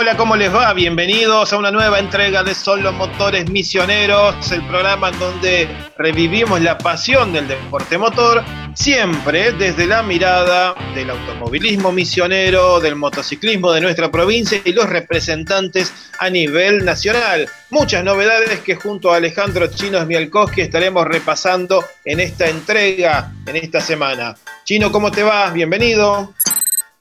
Hola, ¿cómo les va? Bienvenidos a una nueva entrega de Solo Motores Misioneros, el programa en donde revivimos la pasión del deporte motor, siempre desde la mirada del automovilismo misionero, del motociclismo de nuestra provincia y los representantes a nivel nacional. Muchas novedades que junto a Alejandro Chino Mialkowski estaremos repasando en esta entrega, en esta semana. Chino, ¿cómo te va? Bienvenido.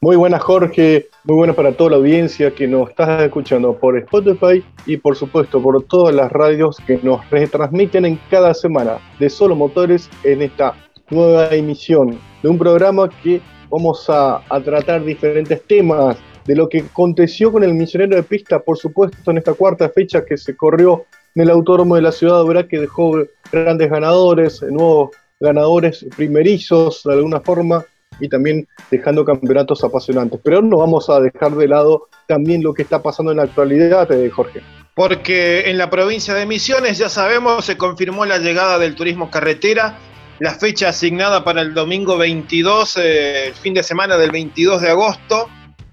Muy buenas Jorge, muy buenas para toda la audiencia que nos está escuchando por Spotify y por supuesto por todas las radios que nos retransmiten en cada semana de Solo Motores en esta nueva emisión de un programa que vamos a, tratar diferentes temas de lo que aconteció con el misionero de pista, por supuesto en esta cuarta fecha que se corrió en el autódromo de la ciudad de que dejó grandes ganadores, nuevos ganadores primerizos de alguna forma y también dejando campeonatos apasionantes. Pero no vamos a dejar de lado también lo que está pasando en la actualidad, eh, Jorge. Porque en la provincia de Misiones, ya sabemos, se confirmó la llegada del turismo carretera, la fecha asignada para el domingo 22, eh, el fin de semana del 22 de agosto,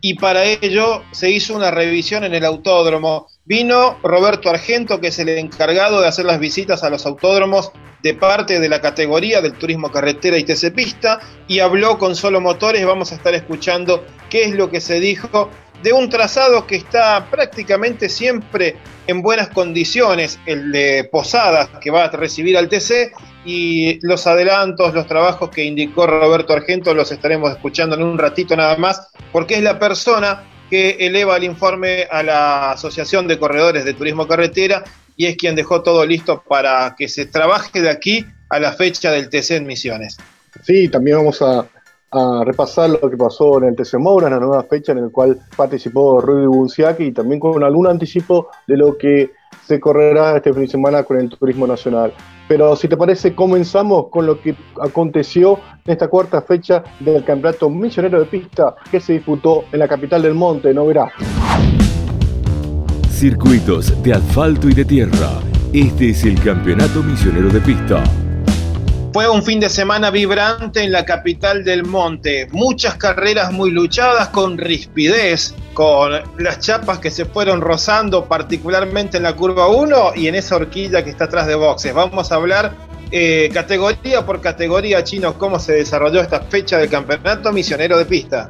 y para ello se hizo una revisión en el autódromo. Vino Roberto Argento, que es el encargado de hacer las visitas a los autódromos de parte de la categoría del turismo carretera y TC Pista, y habló con Solo Motores. Vamos a estar escuchando qué es lo que se dijo de un trazado que está prácticamente siempre en buenas condiciones, el de Posadas, que va a recibir al TC, y los adelantos, los trabajos que indicó Roberto Argento los estaremos escuchando en un ratito nada más, porque es la persona que eleva el informe a la Asociación de Corredores de Turismo Carretera y es quien dejó todo listo para que se trabaje de aquí a la fecha del TC en Misiones. Sí, también vamos a, repasar lo que pasó en el TC Moura, la nueva fecha en la cual participó Rudy Bunciaki y también con algún anticipo de lo que se correrá este fin de semana con el turismo nacional. Pero si te parece, comenzamos con lo que aconteció en esta cuarta fecha del Campeonato Misionero de Pista que se disputó en la capital del monte, ¿no verás? Circuitos de asfalto y de tierra. Este es el Campeonato Misionero de Pista. Fue un fin de semana vibrante en la capital del monte. Muchas carreras muy luchadas con rispidez, con las chapas que se fueron rozando, particularmente en la curva 1 y en esa horquilla que está atrás de boxes. Vamos a hablar eh, categoría por categoría, chino, cómo se desarrolló esta fecha del campeonato misionero de pista.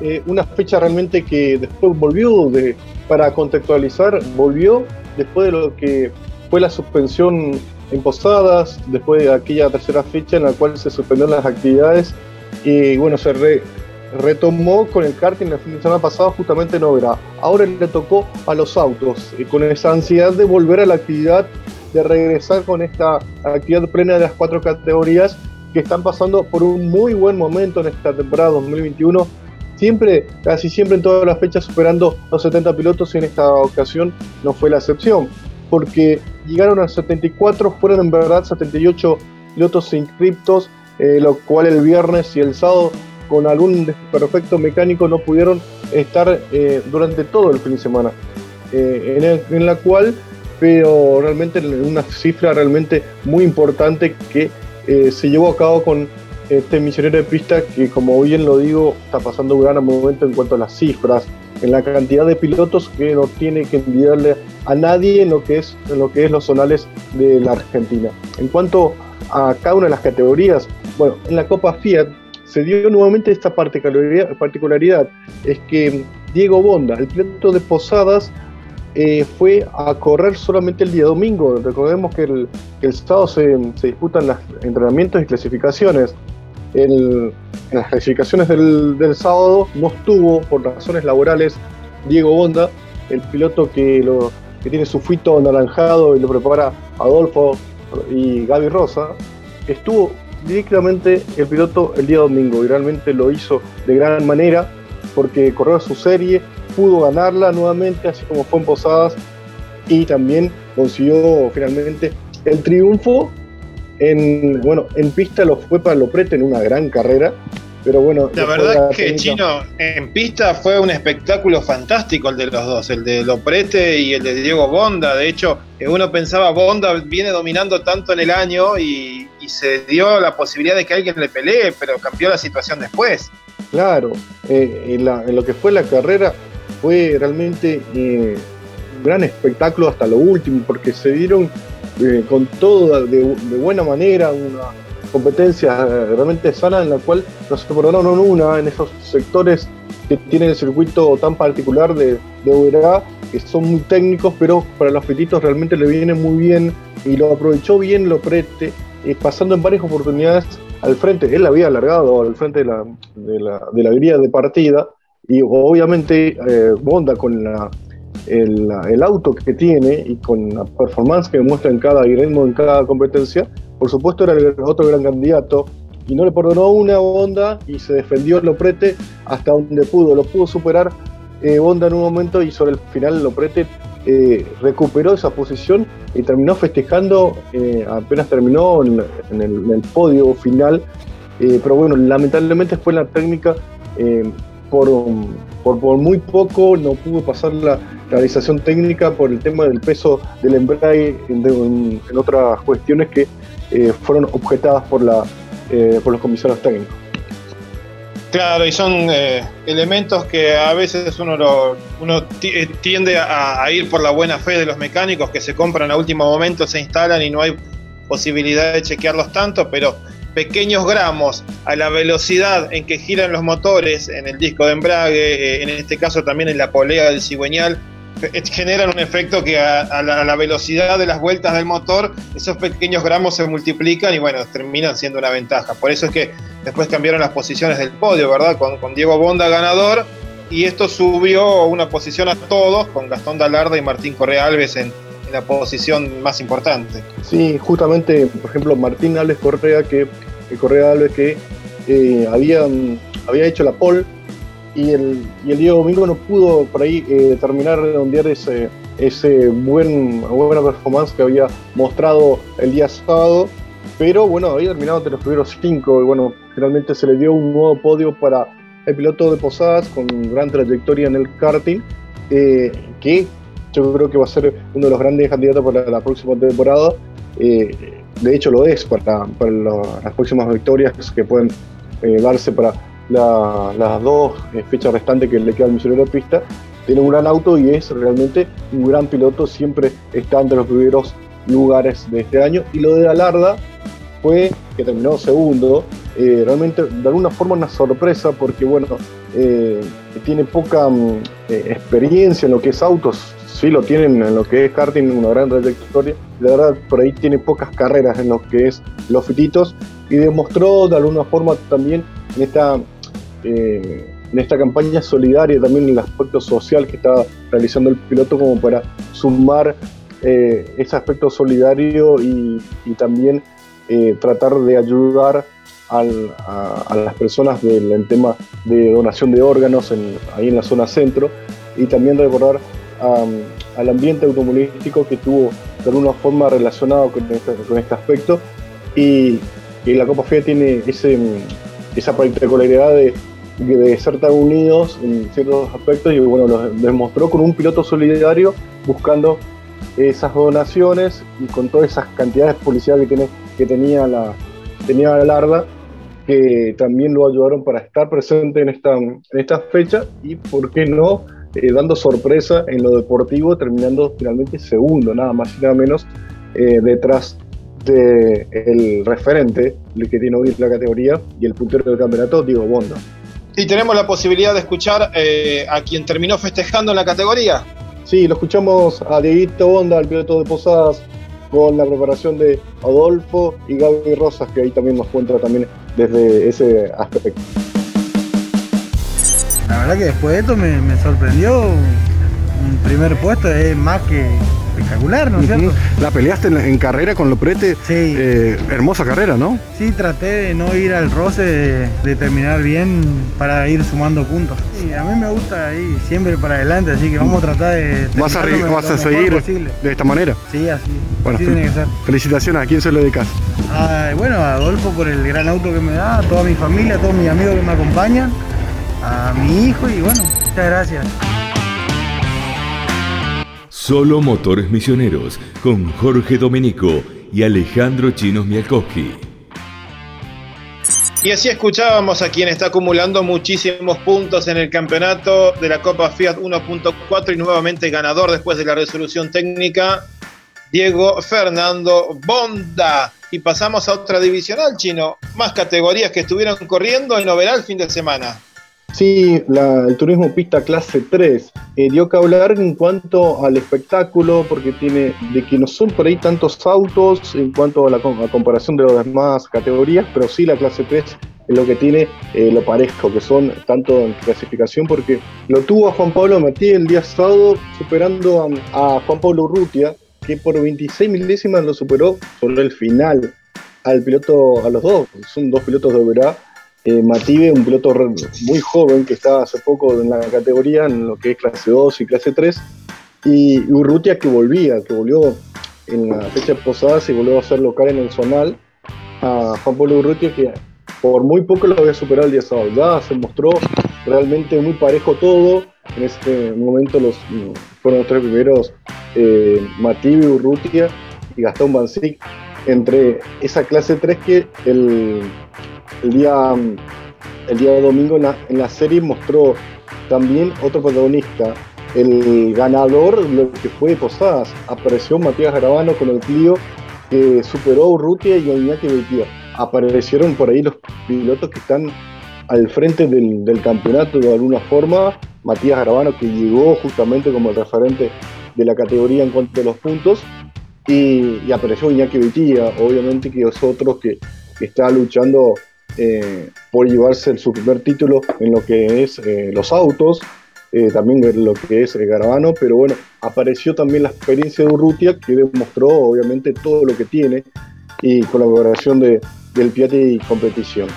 Eh, una fecha realmente que después volvió, para contextualizar, volvió después de lo que fue la suspensión en Posadas, después de aquella tercera fecha en la cual se suspendieron las actividades y bueno, se retomó con el karting la semana pasada justamente no verá. Ahora le tocó a los autos y con esa ansiedad de volver a la actividad, de regresar con esta actividad plena de las cuatro categorías que están pasando por un muy buen momento en esta temporada 2021. Siempre, casi siempre en todas las fechas superando los 70 pilotos y en esta ocasión no fue la excepción porque llegaron a 74, fueron en verdad 78 pilotos inscriptos, eh, lo cual el viernes y el sábado con algún desperfecto mecánico no pudieron estar eh, durante todo el fin de semana. Eh, en, la cual, pero realmente una cifra realmente muy importante que se llevó a cabo con este misionero de pista que como bien lo digo está pasando un gran momento en cuanto a las cifras, en la cantidad de pilotos que no tiene que enviarle a nadie en lo que es, en lo que es los zonales de la Argentina. En cuanto a cada una de las categorías, bueno, en la Copa Fiat se dio nuevamente esta particularidad, es que Diego Bonda, el piloto de Posadas, eh, fue a correr solamente el día domingo. Recordemos que el, el sábado se, disputan los entrenamientos y clasificaciones. en las clasificaciones del, del, sábado no estuvo por razones laborales Diego Bonda, el piloto que lo, que tiene su fuito anaranjado y lo prepara Adolfo y Gaby Rosa, estuvo directamente el piloto el día domingo y realmente lo hizo de gran manera porque corrió su serie, pudo ganarla nuevamente, así como fue en Posadas, y también consiguió finalmente el triunfo. En, bueno, en pista lo fue para Loprete en una gran carrera, pero bueno. La verdad que Chino, en pista fue un espectáculo fantástico el de los dos, el de Loprete y el de Diego Bonda. De hecho, uno pensaba, Bonda viene dominando tanto en el año y, se dio la posibilidad de que alguien le pelee, pero cambió la situación después. Claro, eh, en, lo que fue la carrera, fue realmente eh, un gran espectáculo hasta lo último, porque se dieron eh, con todo de, buena manera, una competencia realmente sana en la cual nos perdonaron una en esos sectores que tienen el circuito tan particular de, de que son muy técnicos, pero para los petitos realmente le viene muy bien y lo aprovechó bien lo prete, eh, pasando en varias oportunidades al frente. Él había alargado al frente de la, de la, de de partida y obviamente eh, Bonda con el, el, auto que tiene y con la performance que demuestra en cada ritmo en cada competencia, por supuesto era el otro gran candidato y no le perdonó una Bonda y se defendió Loprete hasta donde pudo, lo pudo superar eh, Bonda en un momento y sobre el final Loprete eh, recuperó esa posición y terminó festejando, eh, apenas terminó en, el, podio final, eh, pero bueno, lamentablemente fue la técnica, por, por, muy poco no pudo pasar la realización técnica por el tema del peso del embrague en, otras cuestiones que fueron objetadas por, la, por los comisarios técnicos. Claro, y son eh, elementos que a veces uno, uno eh, tiende a, ir por la buena fe de los mecánicos que se compran a último momento, se instalan y no hay posibilidad de chequearlos tanto, pero pequeños gramos a la velocidad en que giran los motores en el disco de embrague, eh, en este caso también en la polea del cigüeñal, generan un efecto que a, la, velocidad de las vueltas del motor, esos pequeños gramos se multiplican y bueno, terminan siendo una ventaja. Por eso es que después cambiaron las posiciones del podio, ¿verdad? Con, Diego Bonda ganador y esto subió una posición a todos con Gastón Dalarda y Martín Correa Alves en, la posición más importante. Sí, justamente, por ejemplo, Martín Alves Correa, que Correa Alves que eh, había, había hecho la pole y el, y el Diego Domingo no pudo por ahí eh, terminar de redondear ese, ese buen, buena performance que había mostrado el día sábado, pero bueno, había terminado entre los primeros cinco y bueno, finalmente se le dio un nuevo podio para el piloto de Posadas con gran trayectoria en el karting, eh, que yo creo que va a ser uno de los grandes candidatos para la próxima temporada. Eh, de hecho lo es para, las próximas victorias que pueden darse para las dos eh, fechas restantes que le queda al misionero de pista, tiene un gran auto y es realmente un gran piloto, siempre está entre los primeros lugares de este año. Y lo de Alarda fue que terminó segundo, eh, realmente de alguna forma una sorpresa porque bueno, eh, tiene poca mm, experiencia en lo que es autos, sí lo tienen en lo que es karting, una gran trayectoria, la verdad por ahí tiene pocas carreras en lo que es los fititos y demostró de alguna forma también en esta eh, en esta campaña solidaria, también en el aspecto social que está realizando el piloto como para sumar eh, ese aspecto solidario y, también eh, tratar de ayudar a, las personas del en tema de donación de órganos ahí en la zona centro. Y también recordar al ambiente automovilístico que tuvo de alguna forma relacionado con este, este aspecto. Y, la Copa FIA tiene ese, esa particularidad de de estar tan unidos en ciertos aspectos y bueno, lo demostró con un piloto solidario buscando esas donaciones y con todas esas cantidades de publicidad que, tiene, tenía la tenía la Larda que también lo ayudaron para estar presente en esta, en esta fecha y por qué no eh, dando sorpresa en lo deportivo terminando finalmente segundo nada más y nada menos eh, detrás del el referente el que tiene hoy la categoría y el puntero del campeonato Diego Bonda ¿Y tenemos la posibilidad de escuchar eh, a quien terminó festejando en la categoría? Sí, lo escuchamos a Dieguito Onda, el piloto de Posadas, con la preparación de Adolfo y Gaby Rosas, que ahí también nos cuenta también desde ese aspecto. La verdad que después de esto me, me sorprendió un primer puesto, es más que espectacular, ¿no es cierto? La peleaste en, carrera con Loprete. Sí. Eh, hermosa carrera, ¿no? Sí, traté de no ir al roce, de, terminar bien para ir sumando puntos. Sí, a mí me gusta ir siempre para adelante, así que vamos a tratar de. ¿Vas a, vas a seguir de esta manera? Sí, así. Bueno, tiene que ser. Felicitaciones, ¿a quién se lo dedicas? bueno, a Adolfo por el gran auto que me da, a toda mi familia, a todos mis amigos que me acompañan, a mi hijo y bueno, muchas gracias. Solo Motores Misioneros con Jorge Domenico y Alejandro Chinos Mialkowski. Y así escuchábamos a quien está acumulando muchísimos puntos en el campeonato de la Copa Fiat 1.4 y nuevamente ganador después de la resolución técnica, Diego Fernando Bonda. Y pasamos a otra divisional, chino. Más categorías que estuvieron corriendo en Overal fin de semana. Sí, el turismo pista clase 3 eh, dio que hablar en cuanto al espectáculo, porque tiene de que no son por ahí tantos autos en cuanto a la comparación de las demás categorías, pero sí la clase 3 es lo que tiene eh, lo parejo, que son tanto en clasificación, porque lo tuvo a Juan Pablo Matías el día sábado superando a, Juan Pablo Urrutia, que por 26 milésimas lo superó sobre el final al piloto, a los dos, son dos pilotos de verdad eh, un piloto muy joven que está hace poco en la categoría, en lo que es clase 2 y clase 3, y Urrutia que volvía, que volvió en la fecha de Posadas y volvió a ser local en el zonal, a Juan Pablo Urrutia que por muy poco lo había superado el día sábado, ya se mostró realmente muy parejo todo, en este momento los, fueron los tres primeros, eh, Urrutia y Gastón Bancic, entre esa clase 3 que el el día, el día domingo en la, serie mostró también otro protagonista. El ganador, lo que fue Posadas, apareció Matías Garabano con el Clio que superó a Urrutia y a Iñaki Beitier. Aparecieron por ahí los pilotos que están al frente del, campeonato de alguna forma. Matías Garabano que llegó justamente como el referente de la categoría en cuanto a los puntos. Y, apareció Iñaki Beitía, obviamente que es otro que, que está luchando eh, por llevarse su primer título en lo que es eh, los autos, eh, también en lo que es Garabano, pero bueno, apareció también la experiencia de Urrutia que demostró obviamente todo lo que tiene y colaboración de, del Piatti Competición.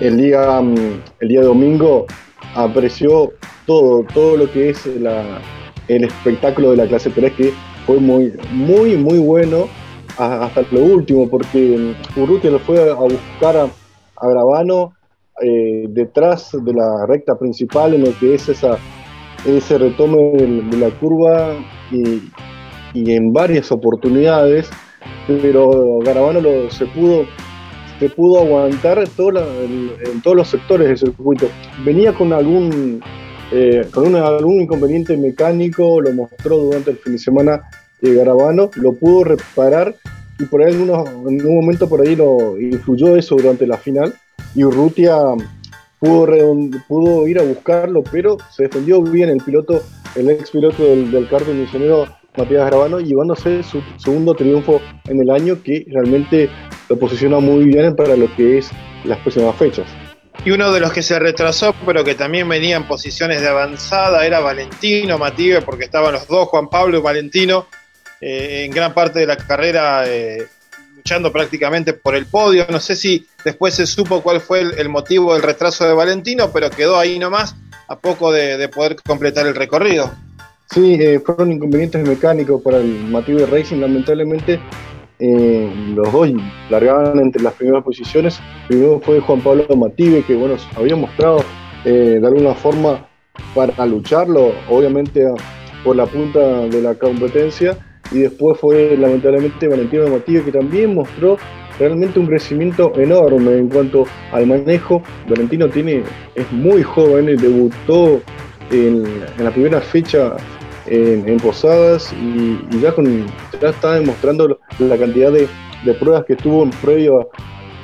El día, mm, el día domingo apareció todo, todo lo que es el espectáculo de la clase 3 que fue muy, muy, muy bueno hasta lo último, porque mm, Urrutia lo fue a buscar a, a Gravano eh, detrás de la recta principal en lo que es ese retome de, la curva y, en varias oportunidades, pero Garabano lo, se pudo se pudo aguantar en todos los sectores del circuito. Venía con algún eh, con algún inconveniente mecánico, lo mostró durante el fin de semana eh, Garabano, lo pudo reparar y por ahí en, en un momento por ahí lo influyó eso durante la final y Urrutia pudo, pudo ir a buscarlo, pero se defendió bien el piloto, el ex piloto del, del misionero Matías Gravano, llevándose su segundo triunfo en el año que realmente lo posiciona muy bien para lo que es las próximas fechas. Y uno de los que se retrasó, pero que también venía en posiciones de avanzada, era Valentino Matías, porque estaban los dos, Juan Pablo y Valentino, eh, en gran parte de la carrera eh, luchando prácticamente por el podio. No sé si después se supo cuál fue el, motivo del retraso de Valentino, pero quedó ahí nomás a poco de, poder completar el recorrido. Sí, eh, fueron inconvenientes mecánicos para el Mative Racing, lamentablemente. los dos largaban entre las primeras posiciones. Primero fue Juan Pablo Mative, que bueno, había mostrado de alguna forma para lucharlo, obviamente por la punta de la competencia y después fue lamentablemente Valentino Matías que también mostró realmente un crecimiento enorme en cuanto al manejo. Valentino tiene, es muy joven, debutó en, la primera fecha en, Posadas y, ya, con, ya está demostrando la cantidad de, pruebas que tuvo en previo a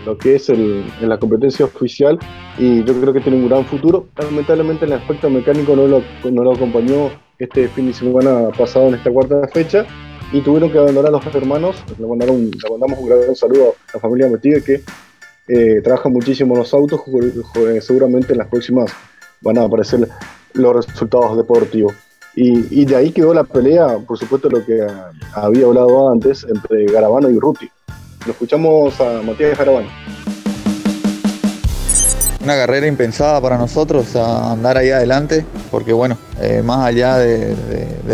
lo que es el, en la competencia oficial y yo creo que tiene un gran futuro. Lamentablemente el aspecto mecánico no lo, no lo acompañó este fin de semana pasado en esta cuarta fecha y tuvieron que abandonar a los hermanos. Le, mandamos un gran saludo a la familia Metige que eh, trabaja muchísimo en los autos. Seguramente en las próximas van a aparecer los resultados deportivos. Y, de ahí quedó la pelea, por supuesto, lo que había hablado antes entre Garabano y Ruti. Lo escuchamos a Matías Garabano una carrera impensada para nosotros a andar ahí adelante, porque bueno, eh, más allá de,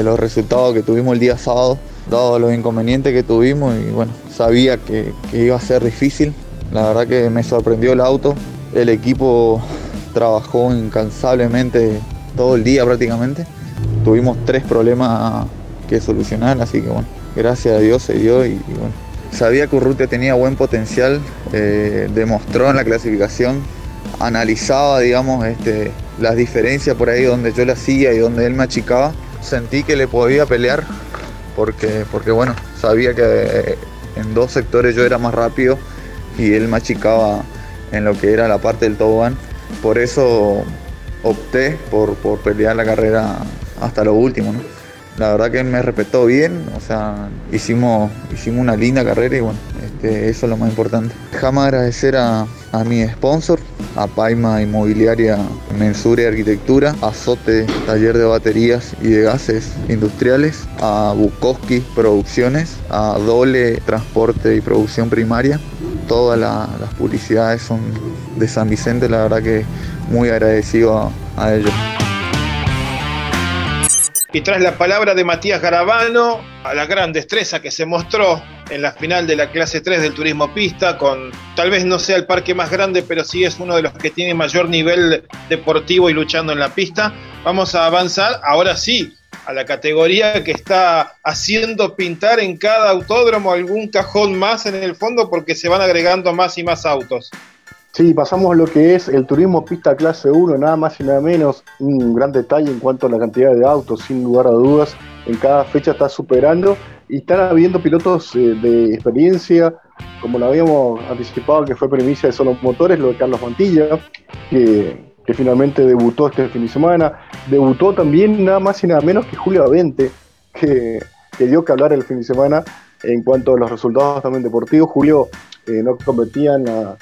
los resultados que tuvimos el día sábado, dado los inconvenientes que tuvimos y bueno, sabía que, iba a ser difícil. La verdad que me sorprendió el auto. El equipo trabajó incansablemente todo el día prácticamente. Tuvimos tres problemas que solucionar, así que bueno, gracias a Dios se dio y, bueno, sabía que Urrutia tenía buen potencial, eh, demostró en la clasificación, analizaba, digamos, este, las diferencias por ahí donde yo le hacía y donde él me achicaba. Sentí que le podía pelear porque, porque bueno, sabía que eh, en dos sectores yo era más rápido y él me achicaba en lo que era la parte del tobogán. Por eso opté por, por pelear la carrera hasta lo último. La verdad que me respetó bien, o sea, hicimos, hicimos una linda carrera y bueno, este, eso es lo más importante. Jamás agradecer a, a mi sponsor, a Paima Inmobiliaria Mensura y Arquitectura, a Sote Taller de Baterías y de Gases Industriales, a Bukowski Producciones, a Dole Transporte y Producción Primaria. Todas la- las publicidades son de San Vicente, la verdad que muy agradecido a ellos. Y tras la palabra de Matías Garabano, a la gran destreza que se mostró en la final de la clase 3 del turismo pista, con tal vez no sea el parque más grande, pero sí es uno de los que tiene mayor nivel deportivo y luchando en la pista, vamos a avanzar ahora sí a la categoría que está haciendo pintar en cada autódromo algún cajón más en el fondo porque se van agregando más y más autos. Sí, pasamos a lo que es el turismo pista clase 1, nada más y nada menos. Un gran detalle en cuanto a la cantidad de autos, sin lugar a dudas. En cada fecha está superando y están habiendo pilotos eh, de experiencia, como lo habíamos anticipado, que fue primicia de Solo Motores, lo de Carlos Mantilla, que, que finalmente debutó este fin de semana. Debutó también nada más y nada menos que Julio Avente, que, que dio que hablar el fin de semana en cuanto a los resultados también deportivos. Julio eh, no competía en la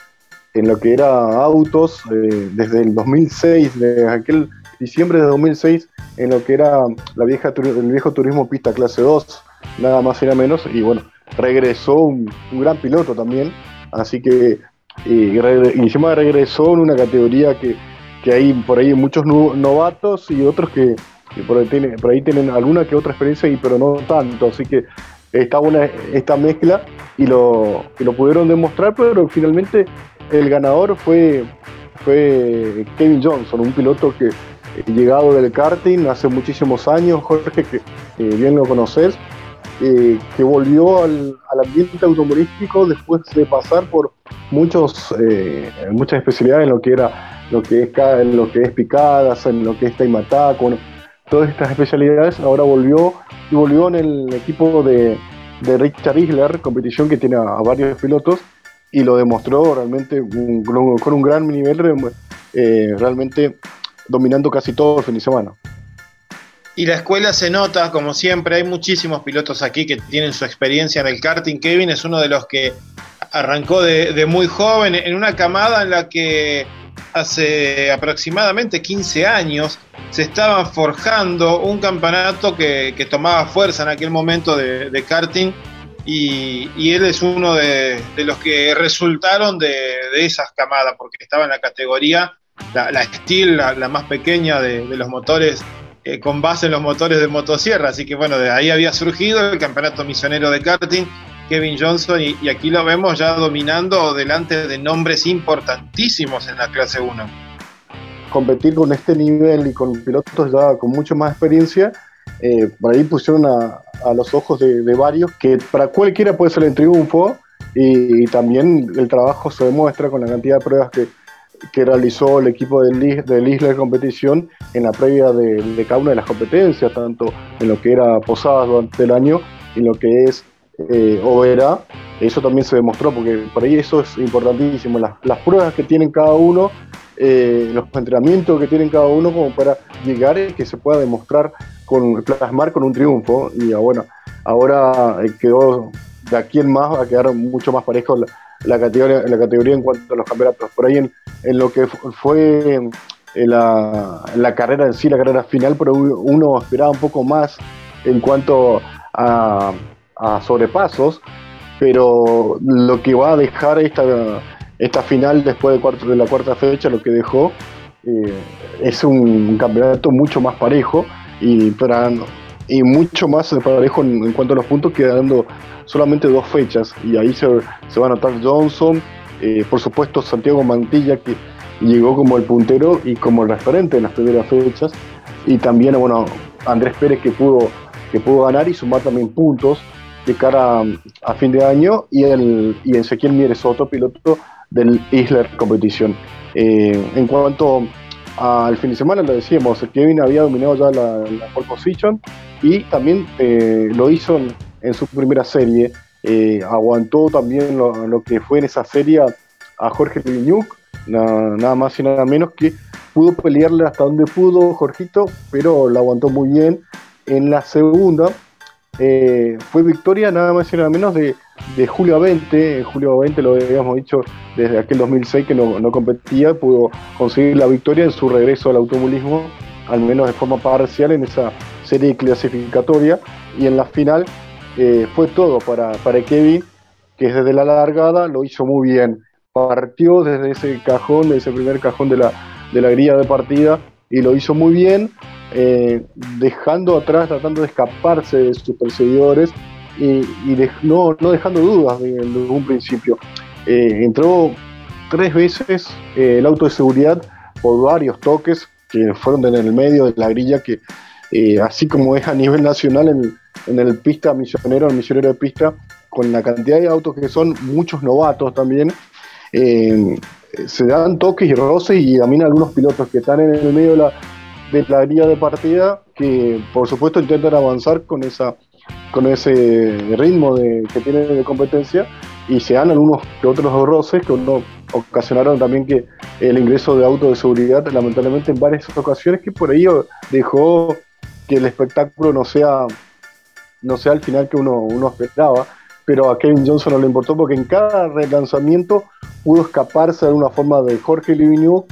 en lo que era autos eh, desde el 2006, de aquel diciembre de 2006, en lo que era la vieja el viejo turismo pista clase 2, nada más y nada menos, y bueno, regresó un, gran piloto también, así que y, encima regresó en una categoría que, que hay por ahí muchos novatos y otros que, que por, ahí tienen, por ahí tienen alguna que otra experiencia, y, pero no tanto, así que está buena esta mezcla y lo, y lo pudieron demostrar, pero finalmente el ganador fue, fue Kevin Johnson, un piloto que eh, llegado del karting hace muchísimos años, Jorge, que eh, bien lo conoces, eh, que volvió al, ambiente automovilístico después de pasar por muchos muchas especialidades en lo que era lo que es en lo que es picadas, en lo que es taimataco, bueno, todas estas especialidades, ahora volvió y volvió en el equipo de, Richard Isler, competición que tiene a varios pilotos y lo demostró realmente con, un gran nivel, eh, realmente dominando casi todo el fin de semana. Y la escuela se nota, como siempre, hay muchísimos pilotos aquí que tienen su experiencia en el karting. Kevin es uno de los que arrancó de, muy joven en una camada en la que hace aproximadamente 15 años se estaba forjando un campeonato que, que tomaba fuerza en aquel momento de karting y, él es uno de, los que resultaron de, esas camadas porque estaba en la categoría, la, Steel, la, más pequeña de, los motores eh, con base en los motores de motosierra. Así que bueno, de ahí había surgido el campeonato misionero de karting, Kevin Johnson, y, y aquí lo vemos ya dominando delante de nombres importantísimos en la clase 1. Competir con este nivel y con pilotos ya con mucho más experiencia, eh, por ahí pusieron a, los ojos de, varios que para cualquiera puede ser el triunfo y, también el trabajo se demuestra con la cantidad de pruebas que, que realizó el equipo del, del Isla de competición en la previa de, cada una de las competencias, tanto en lo que era Posadas durante el año y lo que es eh, Overa. Eso también se demostró, porque por ahí eso es importantísimo. Las pruebas que tienen cada uno, eh, los entrenamientos que tienen cada uno, como para llegar y que se pueda demostrar, con plasmar con un triunfo. Y bueno, ahora eh, quedó de aquí en más, va a quedar mucho más parejo la, la categoría, la categoría en cuanto a los campeonatos. Por ahí en, en lo que fue en la, la, carrera en sí, la carrera final, pero uno esperaba un poco más en cuanto a, a sobrepasos, pero lo que va a dejar esta, esta final después de, cuarto, de la cuarta fecha, lo que dejó eh, es un campeonato mucho más parejo y, para, y mucho más parejo en, cuanto a los puntos, quedando solamente dos fechas. Y ahí se, se va a notar Johnson, eh, por supuesto Santiago Mantilla que llegó como el puntero y como el referente en las primeras fechas. Y también bueno Andrés Pérez que pudo que pudo ganar y sumar también puntos de cara a, fin de año. Y, el, y Ezequiel Mieres, otro piloto del Isler Competición. Eh, en cuanto al fin de semana, lo decíamos, Kevin había dominado ya la, la pole position y también eh, lo hizo en, su primera serie. Eh, aguantó también lo, que fue en esa serie a Jorge Viñuc, nada más y nada menos que pudo pelearle hasta donde pudo Jorgito, pero lo aguantó muy bien. En la segunda eh, fue victoria nada más y nada menos de, Julio 20. Julio 20 lo habíamos dicho desde aquel 2006 que no, competía, pudo conseguir la victoria en su regreso al automovilismo, al menos de forma parcial en esa serie clasificatoria. Y en la final eh, fue todo para, para Kevin, que desde la largada lo hizo muy bien. Partió desde ese cajón, de ese primer cajón de la, de la grilla de partida, y lo hizo muy bien eh, dejando atrás, tratando de escaparse de sus perseguidores y, no, dejando dudas desde un principio. Eh, entró tres veces eh, el auto de seguridad por varios toques que fueron en el medio de la grilla, que así como es a nivel nacional en, en el pista misionero, el misionero de pista, con la cantidad de autos que son muchos novatos también, se dan toques y roces y también algunos pilotos que están en el medio de la, de la guía de partida que por supuesto intentan avanzar con esa con ese ritmo de, que tienen de competencia y se dan algunos que otros roces que uno ocasionaron también que el ingreso de auto de seguridad lamentablemente en varias ocasiones que por ello dejó que el espectáculo no sea no sea al final que uno, uno esperaba pero a Kevin Johnson no le importó porque en cada relanzamiento pudo escaparse de una forma de Jorge Livigno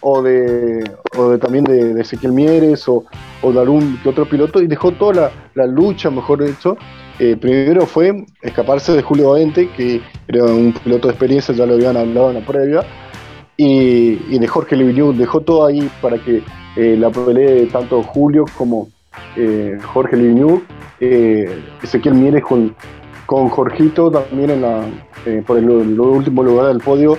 o de, o de también de, Ezequiel Mieres o, o, de algún otro piloto y dejó toda la, la lucha, mejor dicho. Eh, primero fue escaparse de Julio Vente, que era un piloto de experiencia, ya lo habían hablado en la previa, y, de Jorge Levignou, dejó todo ahí para que eh, la pelee tanto Julio como eh, Jorge Levignou, Ezequiel Mieres con, con Jorgito también en la, por el último lugar del podio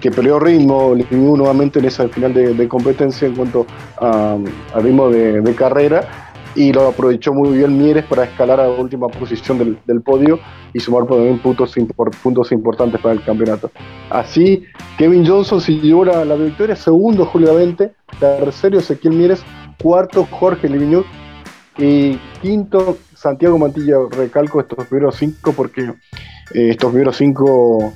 que peleó ritmo, le nuevamente en esa final de, competencia en cuanto a, ritmo de, carrera y lo aprovechó muy bien Mieres para escalar a la última posición del, podio y sumar también puntos, puntos importantes para el campeonato. Así, Kevin Johnson siguió la, la victoria, segundo Julio 20, tercero Ezequiel Mieres, cuarto Jorge Liviñú y quinto Santiago Mantilla. Recalco estos primeros cinco porque eh, estos primeros cinco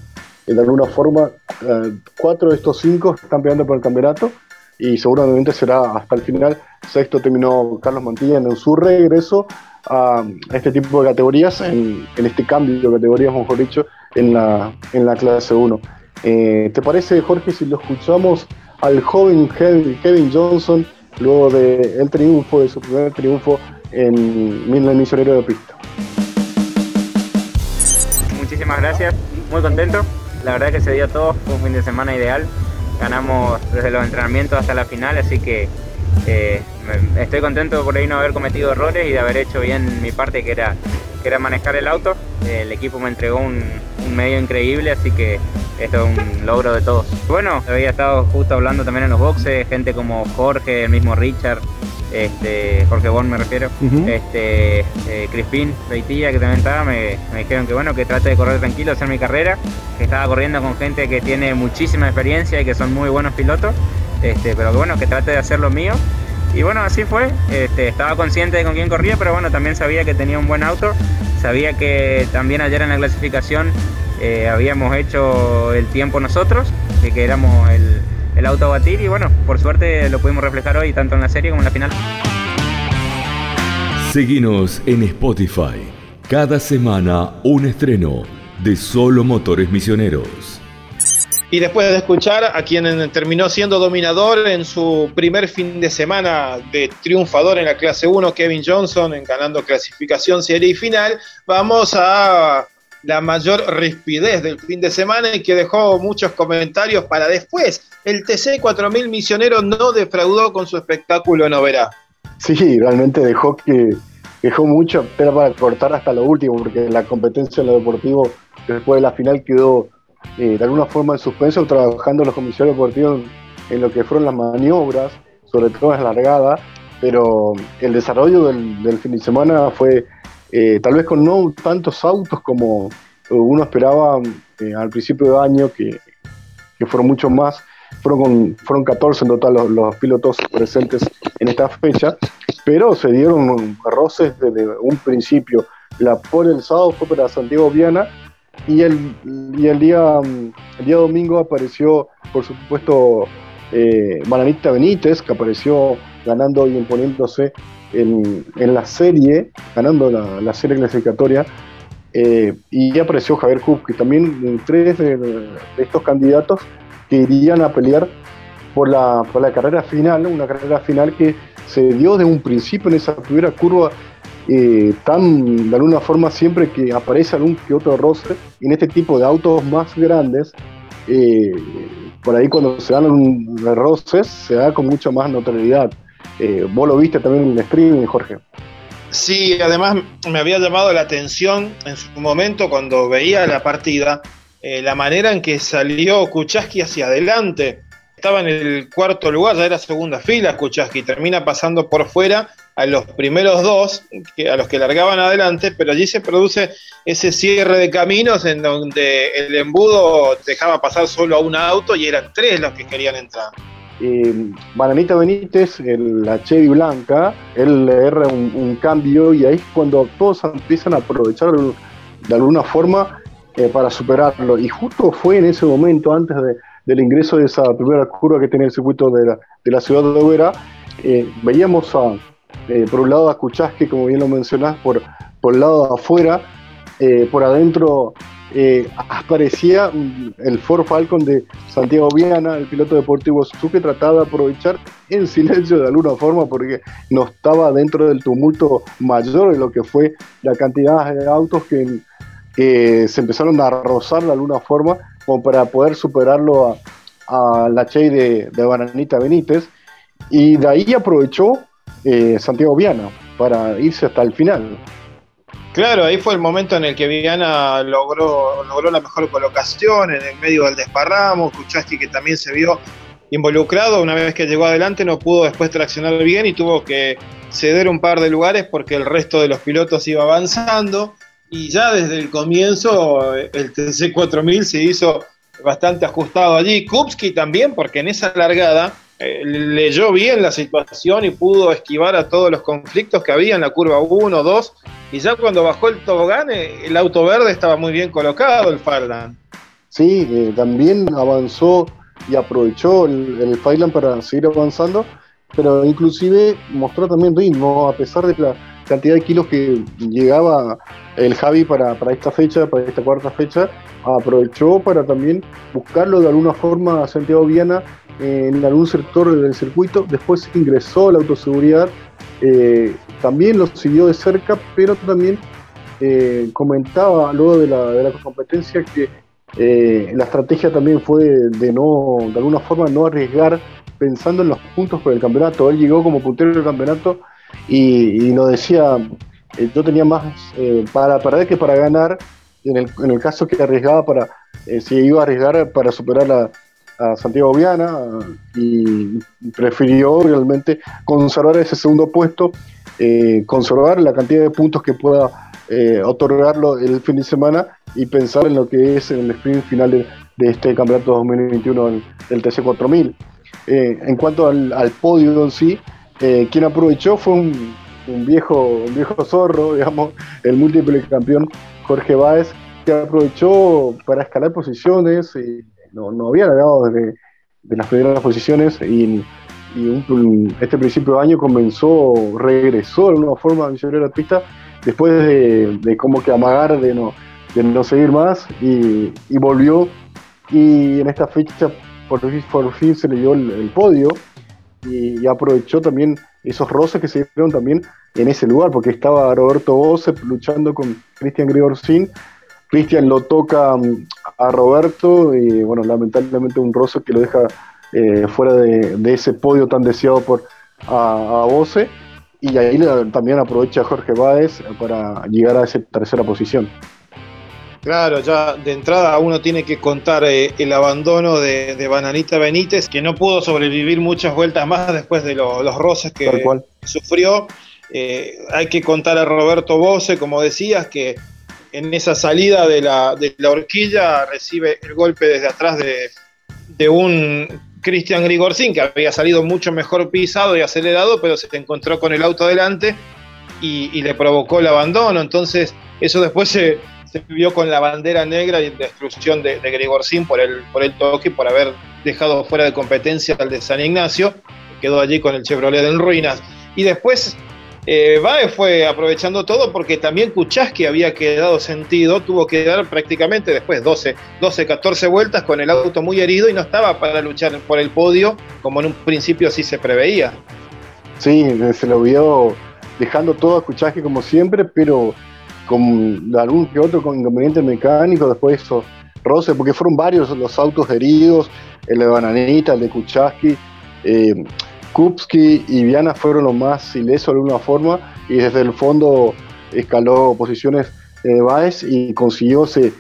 de alguna forma, eh, cuatro de estos cinco están peleando por el campeonato y seguramente será hasta el final. Sexto terminó Carlos Montilla en su regreso a este tipo de categorías, en, este cambio de categorías, mejor dicho, en la, en la clase 1. Eh, ¿Te parece, Jorge, si lo escuchamos al joven Kevin Johnson luego del triunfo, de su primer triunfo en el misionero de pista? Muchísimas gracias, muy contento la verdad que se dio todo, fue un fin de semana ideal. Ganamos desde los entrenamientos hasta la final, así que eh, estoy contento por ahí no haber cometido errores y de haber hecho bien mi parte que era, que era manejar el auto. El equipo me entregó un, medio increíble, así que esto es un logro de todos. Bueno, había estado justo hablando también en los boxes, gente como Jorge, el mismo Richard, este, Jorge Bon me refiero, este, eh, Crispín, Reitilla, que también estaba, me, dijeron que bueno, que trate de correr tranquilo, hacer mi carrera, que estaba corriendo con gente que tiene muchísima experiencia y que son muy buenos pilotos, este, pero que bueno, que trate de hacer lo mío. Y bueno, así fue, este, estaba consciente de con quién corría, pero bueno, también sabía que tenía un buen auto, sabía que también ayer en la clasificación eh, habíamos hecho el tiempo nosotros, que, que éramos el, el auto a batir y bueno, por suerte lo pudimos reflejar hoy tanto en la serie como en la final. Seguinos en Spotify. Cada semana un estreno de Solo Motores Misioneros. Y después de escuchar a quien terminó siendo dominador en su primer fin de semana de triunfador en la clase 1, Kevin Johnson, ganando clasificación, serie y final, vamos a la mayor rispidez del fin de semana y que dejó muchos comentarios para después. El TC 4000 Misionero no defraudó con su espectáculo Noverá. Sí, realmente dejó que dejó mucho, para cortar hasta lo último, porque la competencia en lo deportivo después de la final quedó eh, de alguna forma en suspenso, trabajando los comisarios deportivos en, lo que fueron las maniobras, sobre todo las largadas, pero el desarrollo del fin de semana fue eh, tal vez con no tantos autos como uno esperaba eh, al principio de año, que, fueron muchos más, fueron, con, fueron 14 en total los, pilotos presentes en esta fecha, pero se dieron roces desde un principio. La por el sábado fue para Santiago Viana y el, y el, día, el día domingo apareció, por supuesto, eh, Bananita Benítez, que apareció ganando y imponiéndose en, en la serie, ganando la, la serie clasificatoria. Eh, y apareció Javier Kup, que también tres de, estos candidatos que irían a pelear por la, por la carrera final, una carrera final que se dio de un principio en esa primera curva eh, tan de alguna forma siempre que aparece algún que otro roce en este tipo de autos más grandes eh, por ahí cuando se dan roces se da con mucha más notoriedad eh, vos lo viste también en el streaming Jorge sí además me había llamado la atención en su momento cuando veía la partida la manera en que salió Kuchaski hacia adelante estaba en el cuarto lugar, ya era segunda fila Kuchaski, termina pasando por fuera a los primeros dos, que, a los que largaban adelante, pero allí se produce ese cierre de caminos en donde el embudo dejaba pasar solo a un auto y eran tres los que querían entrar. Eh, Bananita Benítez, la Chevy Blanca, él le erra un, cambio y ahí es cuando todos empiezan a aprovechar de alguna forma eh, para superarlo. Y justo fue en ese momento, antes del ingreso de esa primera curva que tenía el circuito de la, ciudad de Overa, eh, veíamos a, eh, por un lado a Kuchaski, como bien lo mencionás, por, por el lado de afuera, por adentro eh, aparecía el Ford Falcon de Santiago Viana, el piloto deportivo que trataba de aprovechar en silencio de alguna forma porque no estaba dentro del tumulto mayor de lo que fue la cantidad de autos que, se empezaron a rozar de alguna forma como para poder superarlo a, la Chey de, de Bananita Benítez y de ahí aprovechó eh, Santiago Viana para irse hasta el final. Claro, ahí fue el momento en el que Viana logró, logró la mejor colocación en el medio del desparramo. Kuchaski que también se vio involucrado, una vez que llegó adelante no pudo después traccionar bien y tuvo que ceder un par de lugares porque el resto de los pilotos iba avanzando y ya desde el comienzo el TC4000 se hizo bastante ajustado allí. Kupski también porque en esa largada eh, leyó bien la situación y pudo esquivar a todos los conflictos que había en la curva 1, 2, y ya cuando bajó el tobogán, eh, el auto verde estaba muy bien colocado, el Farland. Sí, eh, también avanzó y aprovechó el, el para seguir avanzando, pero inclusive mostró también ritmo, a pesar de la cantidad de kilos que llegaba el Javi para, para esta fecha, para esta cuarta fecha, aprovechó para también buscarlo de alguna forma a Santiago Viana en algún sector del circuito, después ingresó a la autoseguridad, eh, también lo siguió de cerca, pero también eh, comentaba luego de la, de la competencia que eh, la estrategia también fue de, no, de alguna forma, no arriesgar pensando en los puntos por el campeonato. Él llegó como puntero del campeonato y, lo decía, yo tenía más para perder que para ganar, en el, en el caso que arriesgaba para, si iba a arriesgar para superar la, a Santiago Viana y prefirió realmente conservar ese segundo puesto, eh, conservar la cantidad de puntos que pueda eh, otorgarlo el fin de semana y pensar en lo que es el sprint final de, este campeonato 2021 del, TC4000. Eh, en cuanto al, podio en sí, quien aprovechó fue un, viejo, un viejo zorro, digamos, el múltiple campeón Jorge Báez, que aprovechó para escalar posiciones y no, no había ganado desde de las primeras posiciones y, este principio de año comenzó, regresó de alguna forma a misionar la pista después de, como que amagar de no, de no seguir más y, volvió. Y en esta fecha por, por fin se le dio el, podio y, aprovechó también esos roces que se dieron también en ese lugar porque estaba Roberto Bose luchando con Cristian Grigorcín Cristian lo toca mm, a Roberto y bueno, lamentablemente un roce que lo deja eh, fuera de, ese podio tan deseado por a, a y ahí también aprovecha Jorge Báez para llegar a esa tercera posición. Claro, ya de entrada uno tiene que contar eh, el abandono de, Bananita Benítez, que no pudo sobrevivir muchas vueltas más después de los roces que sufrió. Eh, hay que contar a Roberto Bose, como decías, que en esa salida de la, la horquilla recibe el golpe desde atrás de, un Cristian Grigorcín, que había salido mucho mejor pisado y acelerado, pero se encontró con el auto adelante y, le provocó el abandono. Entonces, eso después se, vio con la bandera negra y destrucción de, de Grigorcín por el, por el toque, por haber dejado fuera de competencia al de San Ignacio, quedó allí con el Chevrolet en ruinas. Y después eh, Bae fue aprovechando todo porque también Kuchaski había quedado sentido, tuvo que dar prácticamente después 12, 12, 14 vueltas con el auto muy herido y no estaba para luchar por el podio como en un principio sí se preveía. Sí, se lo vio dejando todo a Kuchaski como siempre, pero con algún que otro con inconveniente mecánico, después eso, roce, porque fueron varios los autos heridos, el de Bananita, el de Kuchaski. Eh, Kupski y Viana fueron los más ilesos de alguna forma y desde el fondo escaló posiciones eh, Baez y consiguió ese,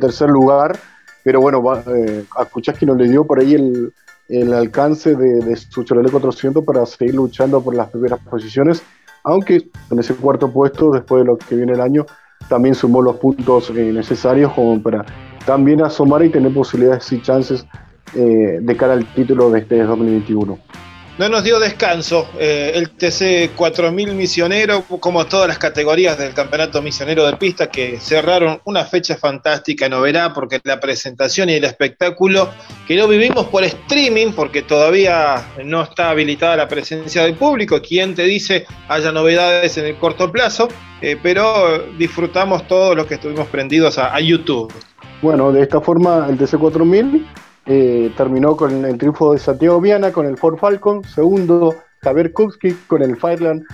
tercer lugar. Pero bueno, eh, a Kuchaski no le dio por ahí el, alcance de, su Chevrolet 400 para seguir luchando por las primeras posiciones, aunque en ese cuarto puesto, después de lo que viene el año, también sumó los puntos eh, necesarios como para también asomar y tener posibilidades y chances eh, de cara al título de este 2021 no nos dio descanso. Eh, el TC 4000 misionero, como todas las categorías del campeonato misionero de pista, que cerraron una fecha fantástica en Oberá, porque la presentación y el espectáculo, que lo vivimos por streaming, porque todavía no está habilitada la presencia del público, quien te dice haya novedades en el corto plazo, eh, pero disfrutamos todos los que estuvimos prendidos a, a YouTube. Bueno, de esta forma el TC 4000 eh, terminó con el triunfo de Santiago Viana con el Ford Falcon, segundo Javier Kuski con el Fireland,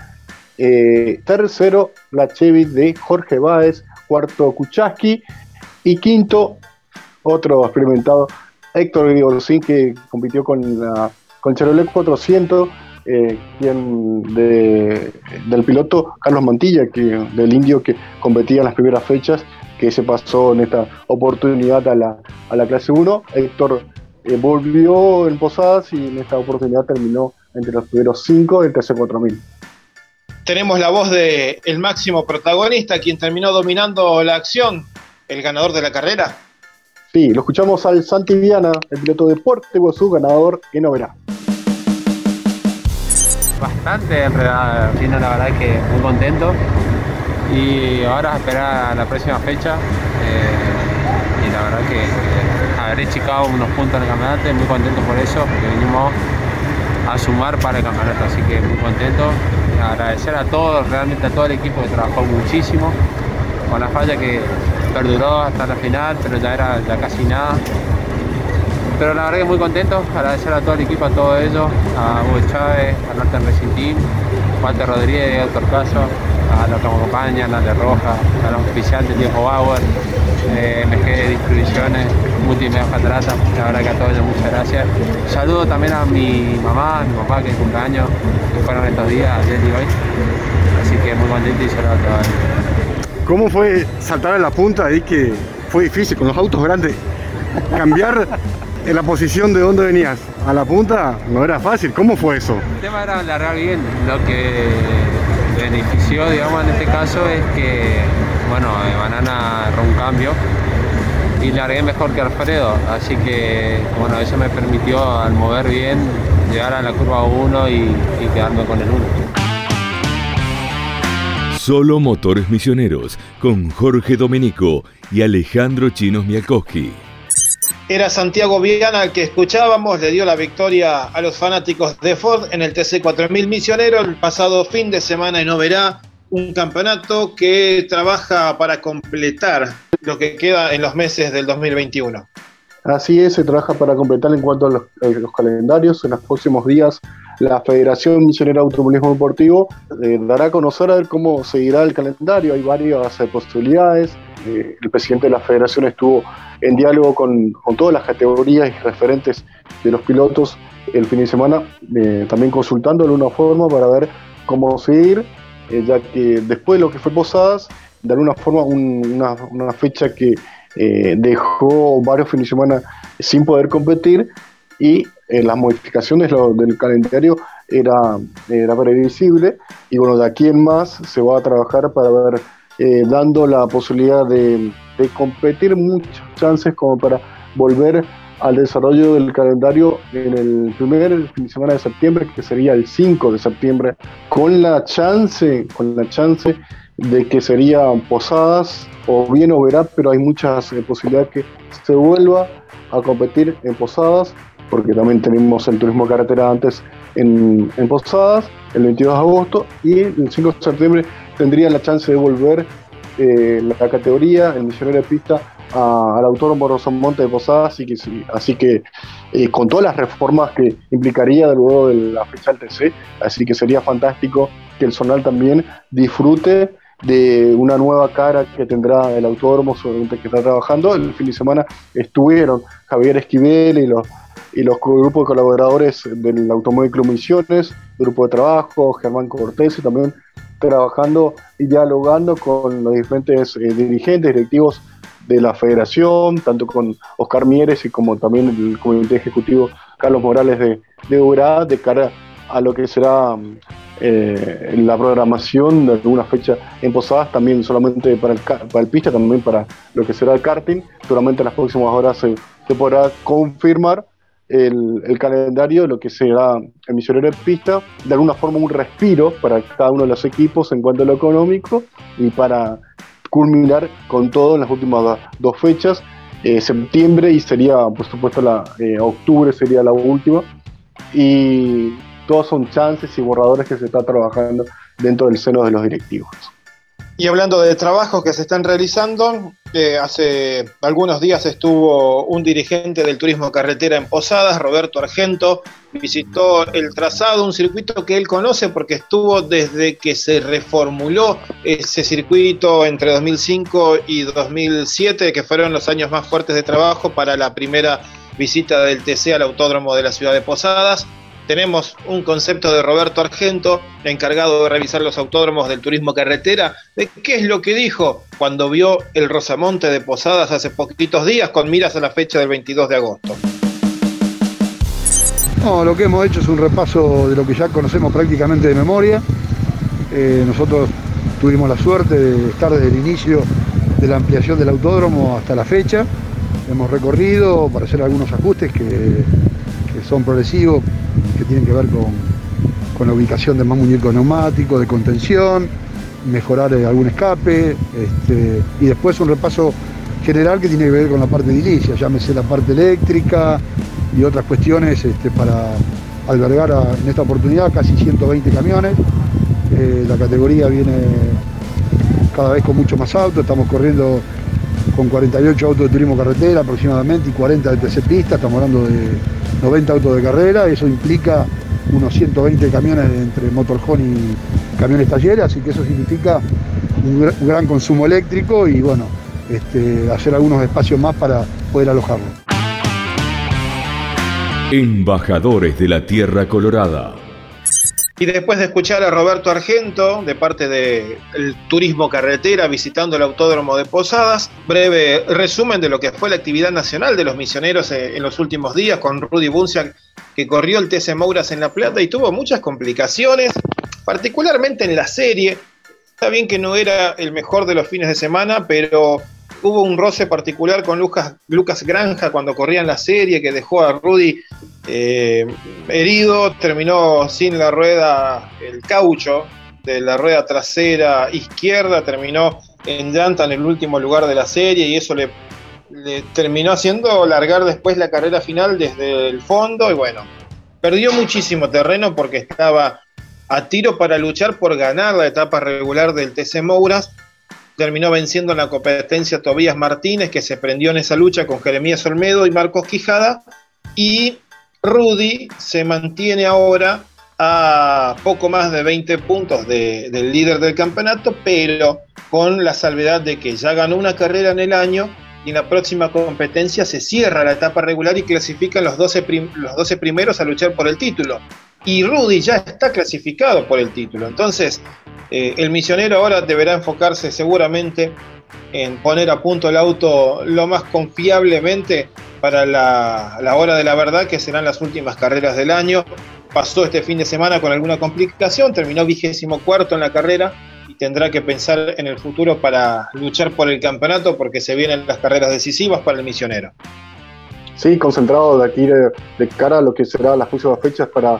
eh, tercero la Chevy de Jorge Báez, cuarto Kuchaski. Y quinto otro experimentado Héctor Grigorcín que compitió con la con Chevrolet 400 eh, quien del piloto Carlos Mantilla que del indio que competía en las primeras fechas que se pasó en esta oportunidad a la, a la clase 1. Héctor eh, volvió en Posadas y en esta oportunidad terminó entre los primeros 5 del TC4000. Tenemos la voz de el máximo protagonista, quien terminó dominando la acción, el ganador de la carrera. Sí, lo escuchamos al Santi Viana, el piloto de Puerto Iguazú, ganador en Oberá. Bastante en realidad, la verdad que muy contento y ahora esperar a la próxima fecha eh, y la verdad que eh, haber echicado unos puntos en el campeonato, muy contento por eso, porque venimos a sumar para el campeonato, así que muy contento. Agradecer a todos, realmente a todo el equipo que trabajó muchísimo, con la falla que perduró hasta la final, pero ya era ya casi nada. Pero la verdad que muy contento, agradecer a todo el equipo, a todos ellos, a Hugo Chávez, a Norte Racing Walter Rodríguez, Doctor Caso, a los que acompañan, a de Roja, a los oficiales Diego Bauer, eh, MG Distribuciones, Multimedia Patrata, la verdad que a todos ellos muchas gracias. Saludo también a mi mamá, a mi papá que es cumpleaños, que fueron estos días, ayer y hoy. Así que muy contento y saludo a todos. ¿Cómo fue saltar a la punta ahí que fue difícil con los autos grandes? Cambiar en la posición de donde venías a la punta no era fácil. ¿Cómo fue eso? El tema era largar bien. Lo que benefició, digamos, en este caso es que, bueno, Banana erró un cambio y largué mejor que Alfredo. Así que, bueno, eso me permitió al mover bien llegar a la curva 1 y, quedarme con el 1. Solo Motores Misioneros con Jorge Domenico y Alejandro Chinos Mialkowski. Era Santiago Viana el que escuchábamos, le dio la victoria a los fanáticos de Ford en el TC 4000 Misionero el pasado fin de semana en Oberá, un campeonato que trabaja para completar lo que queda en los meses del 2021. Así es, se trabaja para completar en cuanto a los, eh, calendarios. En los próximos días, la Federación Misionera de Automovilismo Deportivo eh, dará a conocer a ver cómo seguirá el calendario. Hay varias eh, posibilidades. El presidente de la Federación estuvo en diálogo con, todas las categorías y referentes de los pilotos el fin de semana, eh, también consultando de una forma para ver cómo seguir, eh, ya que después de lo que fue Posadas, de alguna forma una, fecha que eh, dejó varios fines de semana sin poder competir y las modificaciones del calendario era, era previsible y bueno, de aquí en más se va a trabajar para ver, eh, dando la posibilidad de, competir muchas chances como para volver al desarrollo del calendario en el primer fin de semana de septiembre, que sería el 5 de septiembre, con la chance, con la chance de que serían posadas o bien o verá, pero hay muchas eh, posibilidades que se vuelva a competir en posadas, porque también tenemos el turismo carretera antes en, posadas, el 22 de agosto, y el 5 de septiembre tendría la chance de volver eh, la categoría, el misionero de pista, al autónomo Rosamonte de Posadas, así que, así que eh, con todas las reformas que implicaría luego de la fecha del TC, así que sería fantástico que el Zonal también disfrute de una nueva cara que tendrá el autódromo que está trabajando. El fin de semana estuvieron Javier Esquivel y los, y los grupos de colaboradores del Automóvil Club Misiones, grupo de trabajo, Germán Cortés y también trabajando y dialogando con los diferentes eh, dirigentes, directivos de la federación, tanto con Oscar Mieres y como también el comité ejecutivo Carlos Morales de, de de cara a lo que será eh, la programación de alguna fecha en Posadas, también solamente para el, para el pista, también para lo que será el karting. Seguramente en las próximas horas se, podrá confirmar el, calendario de lo que será el misionero en pista, de alguna forma un respiro para cada uno de los equipos en cuanto a lo económico y para culminar con todo en las últimas dos fechas, eh, septiembre y sería, por supuesto, la eh, octubre sería la última. Y todos son chances y borradores que se está trabajando dentro del seno de los directivos. Y hablando de trabajos que se están realizando, eh, hace algunos días estuvo un dirigente del turismo carretera en Posadas, Roberto Argento, visitó el trazado, un circuito que él conoce porque estuvo desde que se reformuló ese circuito entre 2005 y 2007, que fueron los años más fuertes de trabajo para la primera visita del TC al autódromo de la ciudad de Posadas tenemos un concepto de Roberto Argento, encargado de revisar los autódromos del turismo carretera, de qué es lo que dijo cuando vio el Rosamonte de Posadas hace poquitos días con miras a la fecha del 22 de agosto. Lo que hemos hecho es un repaso de lo que ya conocemos prácticamente de memoria. Eh, nosotros tuvimos la suerte de estar desde el inicio de la ampliación del autódromo hasta la fecha. Hemos recorrido para hacer algunos ajustes que son progresivos que tienen que ver con, la ubicación de más muñecos neumáticos, de contención, mejorar eh, algún escape, este, y después un repaso general que tiene que ver con la parte edilicia, llámese la parte eléctrica y otras cuestiones este, para albergar en esta oportunidad casi 120 camiones. Eh, la categoría viene cada vez con mucho más autos, estamos corriendo con 48 autos de turismo carretera aproximadamente y 40 de TC pista, estamos hablando de 90 autos de carrera, eso implica unos 120 camiones entre motorhome y camiones talleres, así que eso significa un, gran consumo eléctrico y bueno, este, hacer algunos espacios más para poder alojarlo. Embajadores de la Tierra Colorada. Y después de escuchar a Roberto Argento, de parte del Turismo Carretera, visitando el Autódromo de Posadas, breve resumen de lo que fue la actividad nacional de los misioneros eh, en los últimos días, con Rudy Buncia, que corrió el TC Mouras en La Plata y tuvo muchas complicaciones, particularmente en la serie. Está bien que no era el mejor de los fines de semana, pero hubo un roce particular con Lucas, Lucas Granja cuando corría en la serie que dejó a Rudy eh, herido, terminó sin la rueda, el caucho de la rueda trasera izquierda, terminó en llanta en el último lugar de la serie y eso le, le terminó haciendo largar después la carrera final desde el fondo y bueno, perdió muchísimo terreno porque estaba a tiro para luchar por ganar la etapa regular del TC Mouras terminó venciendo en la competencia Tobías Martínez, que se prendió en esa lucha con Jeremías Olmedo y Marcos Quijada. Y Rudy se mantiene ahora a poco más de 20 puntos del líder del campeonato, pero con la salvedad de que ya ganó una carrera en el año y en la próxima competencia se cierra la etapa regular y clasifican los 12, los 12 primeros a luchar por el título. Y Rudy ya está clasificado por el título. Entonces, eh, el misionero ahora deberá enfocarse seguramente en poner a punto el auto lo más confiablemente para la, hora de la verdad, que serán las últimas carreras del año. pasó este fin de semana con alguna complicación, terminó vigésimo cuarto en la carrera y tendrá que pensar en el futuro para luchar por el campeonato porque se vienen las carreras decisivas para el misionero. Sí, concentrado de aquí de, cara a lo que será las próximas fechas para,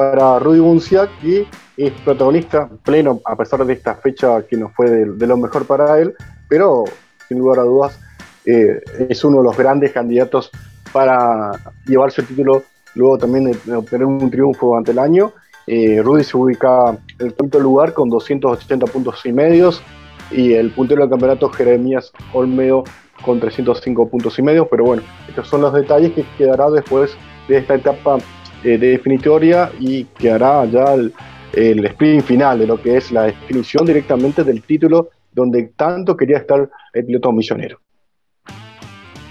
para Rudy Bunciak y es protagonista pleno a pesar de esta fecha que no fue de, lo mejor para él, pero sin lugar a dudas eh, es uno de los grandes candidatos para llevarse el título luego también de, obtener un triunfo ante el año. Eh, Rudy se ubica en el quinto lugar con 280 puntos y medios y el puntero del campeonato Jeremías Olmedo con 305 puntos y medio, pero bueno, estos son los detalles que quedará después de esta etapa eh, de definitoria y quedará ya el, el sprint final de lo que es la definición directamente del título donde tanto quería estar el piloto misionero.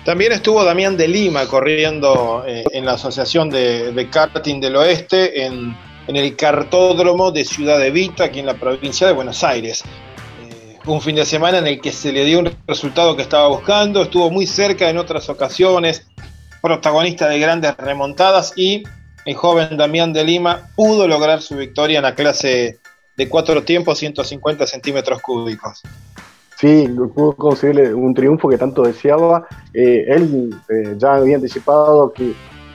También estuvo Damián de Lima corriendo eh, en la Asociación de, Karting del Oeste en, el cartódromo de Ciudad de Vita, aquí en la provincia de Buenos Aires. Eh, un fin de semana en el que se le dio un resultado que estaba buscando, estuvo muy cerca en otras ocasiones, protagonista de grandes remontadas y el joven Damián de Lima pudo lograr su victoria en la clase de cuatro tiempos, 150 centímetros cúbicos. Sí, pudo conseguirle un triunfo que tanto deseaba. Eh, él eh, ya había anticipado que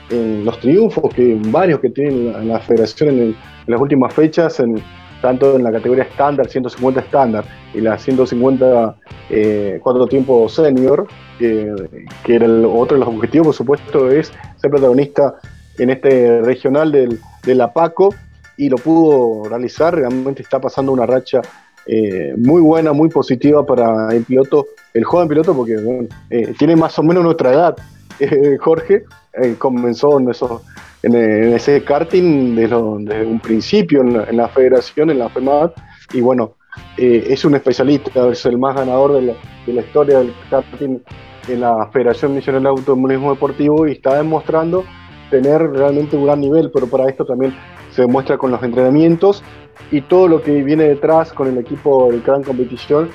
en los triunfos, que varios que tiene en la, federación en, las últimas fechas, en, tanto en la categoría estándar, 150 estándar, y la 150 eh, cuatro tiempos senior, que era el, otro de los objetivos, por supuesto, es ser protagonista en este regional del, de la PACO, y lo pudo realizar, realmente está pasando una racha eh, muy buena, muy positiva para el piloto, el joven piloto, porque eh, tiene más o menos nuestra edad. Eh, Jorge comenzó en, en, ese karting desde, un principio en la, federación, en la FEMAD, y bueno, es un especialista, es el más ganador de la, historia del karting en la Federación Nacional de Automovilismo Deportivo y está demostrando tener realmente un gran nivel, pero para esto también se demuestra con los entrenamientos y todo lo que viene detrás con el equipo del Gran Competición,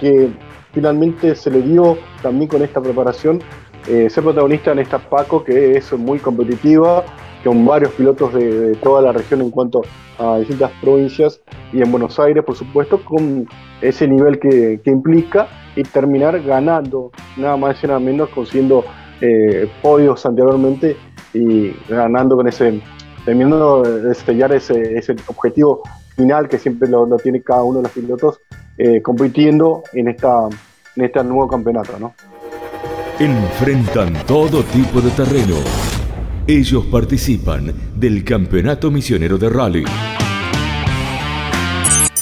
que finalmente se le dio también con esta preparación eh, ser protagonista en esta Paco, que es muy competitiva, con varios pilotos de, toda la región en cuanto a distintas provincias y en Buenos Aires, por supuesto, con ese nivel que, implica y terminar ganando, nada más y nada menos, consiguiendo eh, podios anteriormente y ganando con ese, terminando de sellar ese, ese objetivo final que siempre lo, tiene cada uno de los pilotos eh, compitiendo en, esta, en este nuevo campeonato. ¿no? Enfrentan todo tipo de terreno. Ellos participan del Campeonato Misionero de Rally.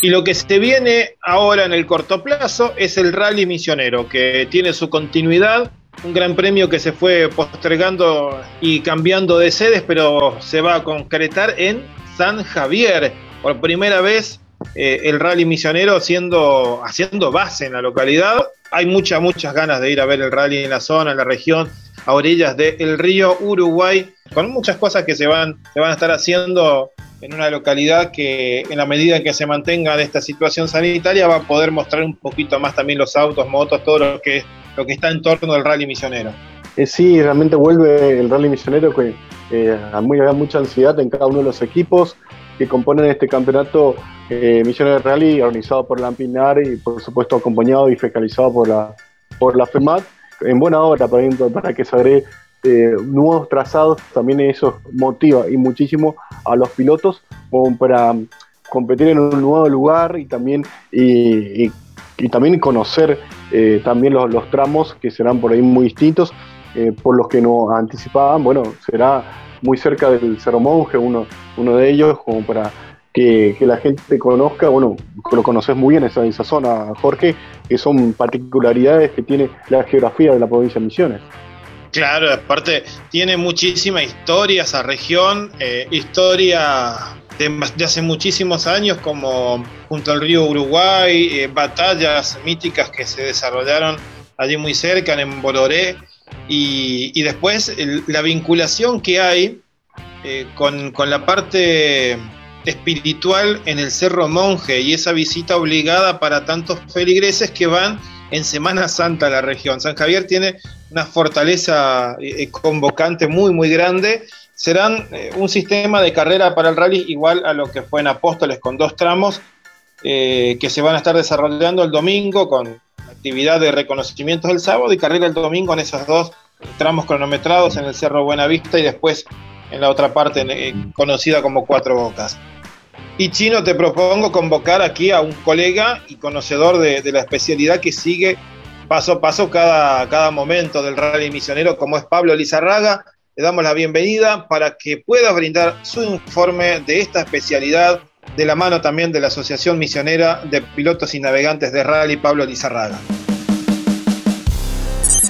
Y lo que se viene ahora en el corto plazo es el Rally Misionero, que tiene su continuidad, un gran premio que se fue postergando y cambiando de sedes, pero se va a concretar en San Javier, por primera vez eh, el rally misionero haciendo, haciendo base en la localidad. Hay muchas, muchas ganas de ir a ver el rally en la zona, en la región, a orillas del río Uruguay, con muchas cosas que se van, se van a estar haciendo en una localidad que en la medida que se mantenga de esta situación sanitaria va a poder mostrar un poquito más también los autos, motos, todo lo que, lo que está en torno del rally misionero. Eh, sí, realmente vuelve el rally misionero que eh, muy, mucha ansiedad en cada uno de los equipos que componen este campeonato eh, Misiones de Rally organizado por la Ampinar y por supuesto acompañado y fiscalizado por la, por la FEMAT en buena hora para, para que se agregue eh, nuevos trazados, también eso motiva y muchísimo a los pilotos para competir en un nuevo lugar y también, y, también conocer eh, también los, los, tramos que serán por ahí muy distintos, eh, por los que nos anticipaban, bueno, será muy cerca del Cerro Monje, uno, uno de ellos, como para que, la gente conozca, bueno, lo conoces muy bien esa, esa zona, Jorge, que son particularidades que tiene la geografía de la provincia de Misiones. Claro, aparte tiene muchísima historia esa región, eh, historia de, hace muchísimos años, como junto al río Uruguay, eh, batallas míticas que se desarrollaron allí muy cerca, en Boloré, y, después la vinculación que hay eh, con, la parte espiritual en el Cerro Monje y esa visita obligada para tantos feligreses que van en Semana Santa a la región. San Javier tiene una fortaleza eh, convocante muy, muy grande serán eh, un sistema de carrera para el rally igual a lo que fue en Apóstoles con dos tramos eh, que se van a estar desarrollando el domingo con actividad de reconocimientos el sábado y carrera el domingo en esos dos tramos cronometrados en el Cerro Buenavista y después en la otra parte eh, conocida como Cuatro Bocas. Y Chino, te propongo convocar aquí a un colega y conocedor de, la especialidad que sigue paso a paso cada, cada momento del rally misionero, como es Pablo Lizarraga. Le damos la bienvenida para que pueda brindar su informe de esta especialidad de la mano también de la Asociación Misionera de Pilotos y Navegantes de Rally, Pablo Lizarraga.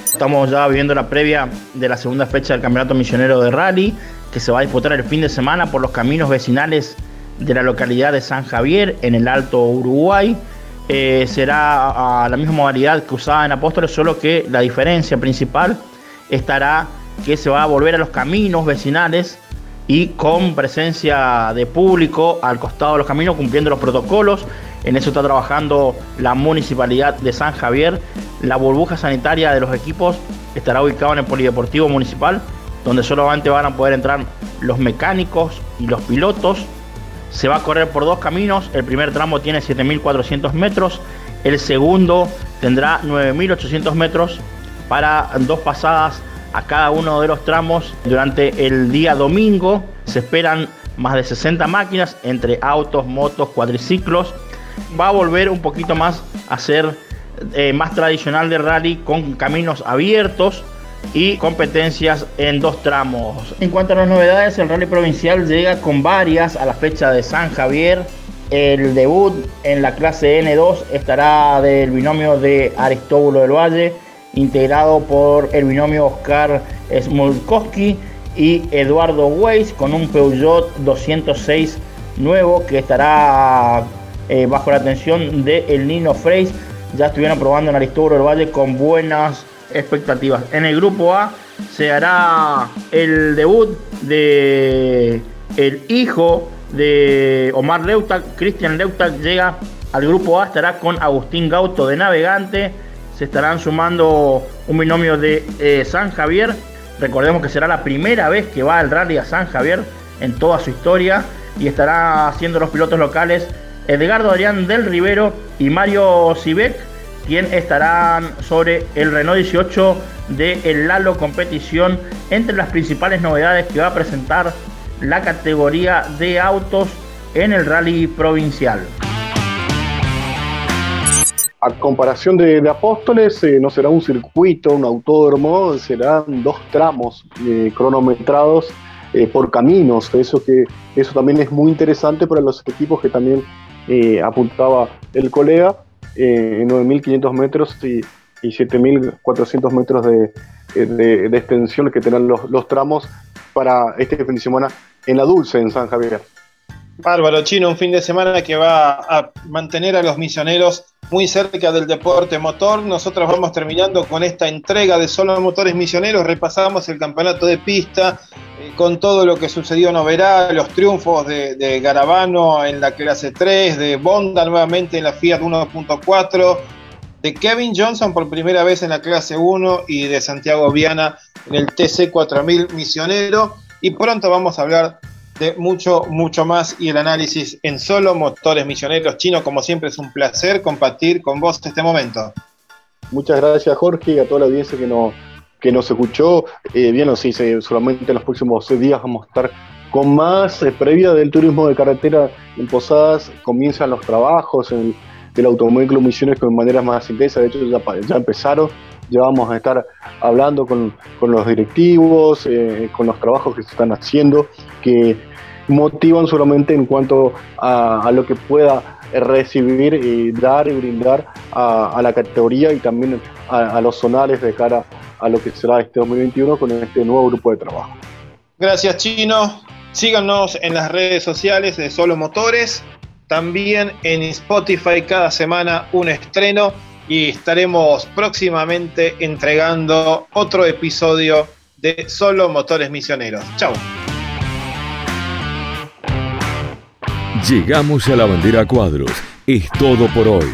Estamos ya viviendo la previa de la segunda fecha del Campeonato Misionero de Rally, que se va a disputar el fin de semana por los caminos vecinales de la localidad de San Javier, en el Alto Uruguay. Eh, será a la misma modalidad que usaba en Apóstoles, solo que la diferencia principal estará que se va a volver a los caminos vecinales y con presencia de público al costado de los caminos cumpliendo los protocolos. En eso está trabajando la municipalidad de San Javier. La burbuja sanitaria de los equipos estará ubicada en el Polideportivo Municipal, donde solamente van a poder entrar los mecánicos y los pilotos. Se va a correr por dos caminos. El primer tramo tiene 7.400 metros. El segundo tendrá 9.800 metros para dos pasadas a cada uno de los tramos durante el día domingo. Se esperan más de 60 máquinas entre autos, motos, cuadriciclos. Va a volver un poquito más a ser eh, más tradicional de rally con caminos abiertos y competencias en dos tramos. En cuanto a las novedades, el rally provincial llega con varias a la fecha de San Javier. El debut en la clase N2 estará del binomio de Aristóbulo del Valle integrado por el binomio Oscar Smolkowski y Eduardo Weiss con un Peugeot 206 nuevo que estará eh, bajo la atención de el Nino Freis. Ya estuvieron probando en Aristóbulo del Valle con buenas expectativas. En el grupo A se hará el debut de el hijo de Omar Leutak, Cristian Leutak llega al grupo A, estará con Agustín Gauto de Navegante se estarán sumando un binomio de eh, San Javier. Recordemos que será la primera vez que va el rally a San Javier en toda su historia y estará haciendo los pilotos locales Edgardo Adrián del Rivero y Mario Sivek, quien estarán sobre el Renault 18 de el Lalo Competición entre las principales novedades que va a presentar la categoría de autos en el rally provincial. A comparación de, Apóstoles, eh, no será un circuito, un autódromo, serán dos tramos eh, cronometrados eh, por caminos. Eso, que, eso también es muy interesante para los equipos que también apuntaba el colega, en 9.500 metros y, 7.400 metros de, extensión que tendrán los, los tramos para este fin de semana en la Dulce, en San Javier. Bárbaro, Chino, un fin de semana que va a mantener a los misioneros muy cerca del deporte motor. Nosotros vamos terminando con esta entrega de Solo Motores Misioneros. Repasamos el campeonato de pista eh, con todo lo que sucedió en Oberá, los triunfos de, Garabano en la clase 3, de Bonda nuevamente en la Fiat 1.4, de Kevin Johnson por primera vez en la clase 1 y de Santiago Viana en el TC 4000 Misionero. Y pronto vamos a hablar de mucho, mucho más y el análisis en solo motores misioneros chinos. Como siempre es un placer compartir con vos este momento. Muchas gracias Jorge y a toda la audiencia que nos, que nos escuchó. Eh, bien, nos dice, solamente en los próximos seis días vamos a estar con más eh, previa del turismo de carretera en Posadas. Comienzan los trabajos del Automóvil Misiones con maneras más intensas. De hecho, ya empezaron ya vamos a estar hablando con, los directivos, eh, con los trabajos que se están haciendo, que motivan solamente en cuanto a, lo que pueda recibir y dar y brindar a, la categoría y también a, los zonales de cara a lo que será este 2021 con este nuevo grupo de trabajo. Gracias Chino, síganos en las redes sociales de Solo Motores, también en Spotify cada semana un estreno y estaremos próximamente entregando otro episodio de Solo Motores Misioneros. Chao. Llegamos a la bandera cuadros. Es todo por hoy.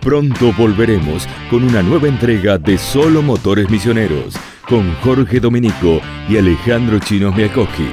Pronto volveremos con una nueva entrega de Solo Motores Misioneros con Jorge Domenico y Alejandro Chinos Miakoski.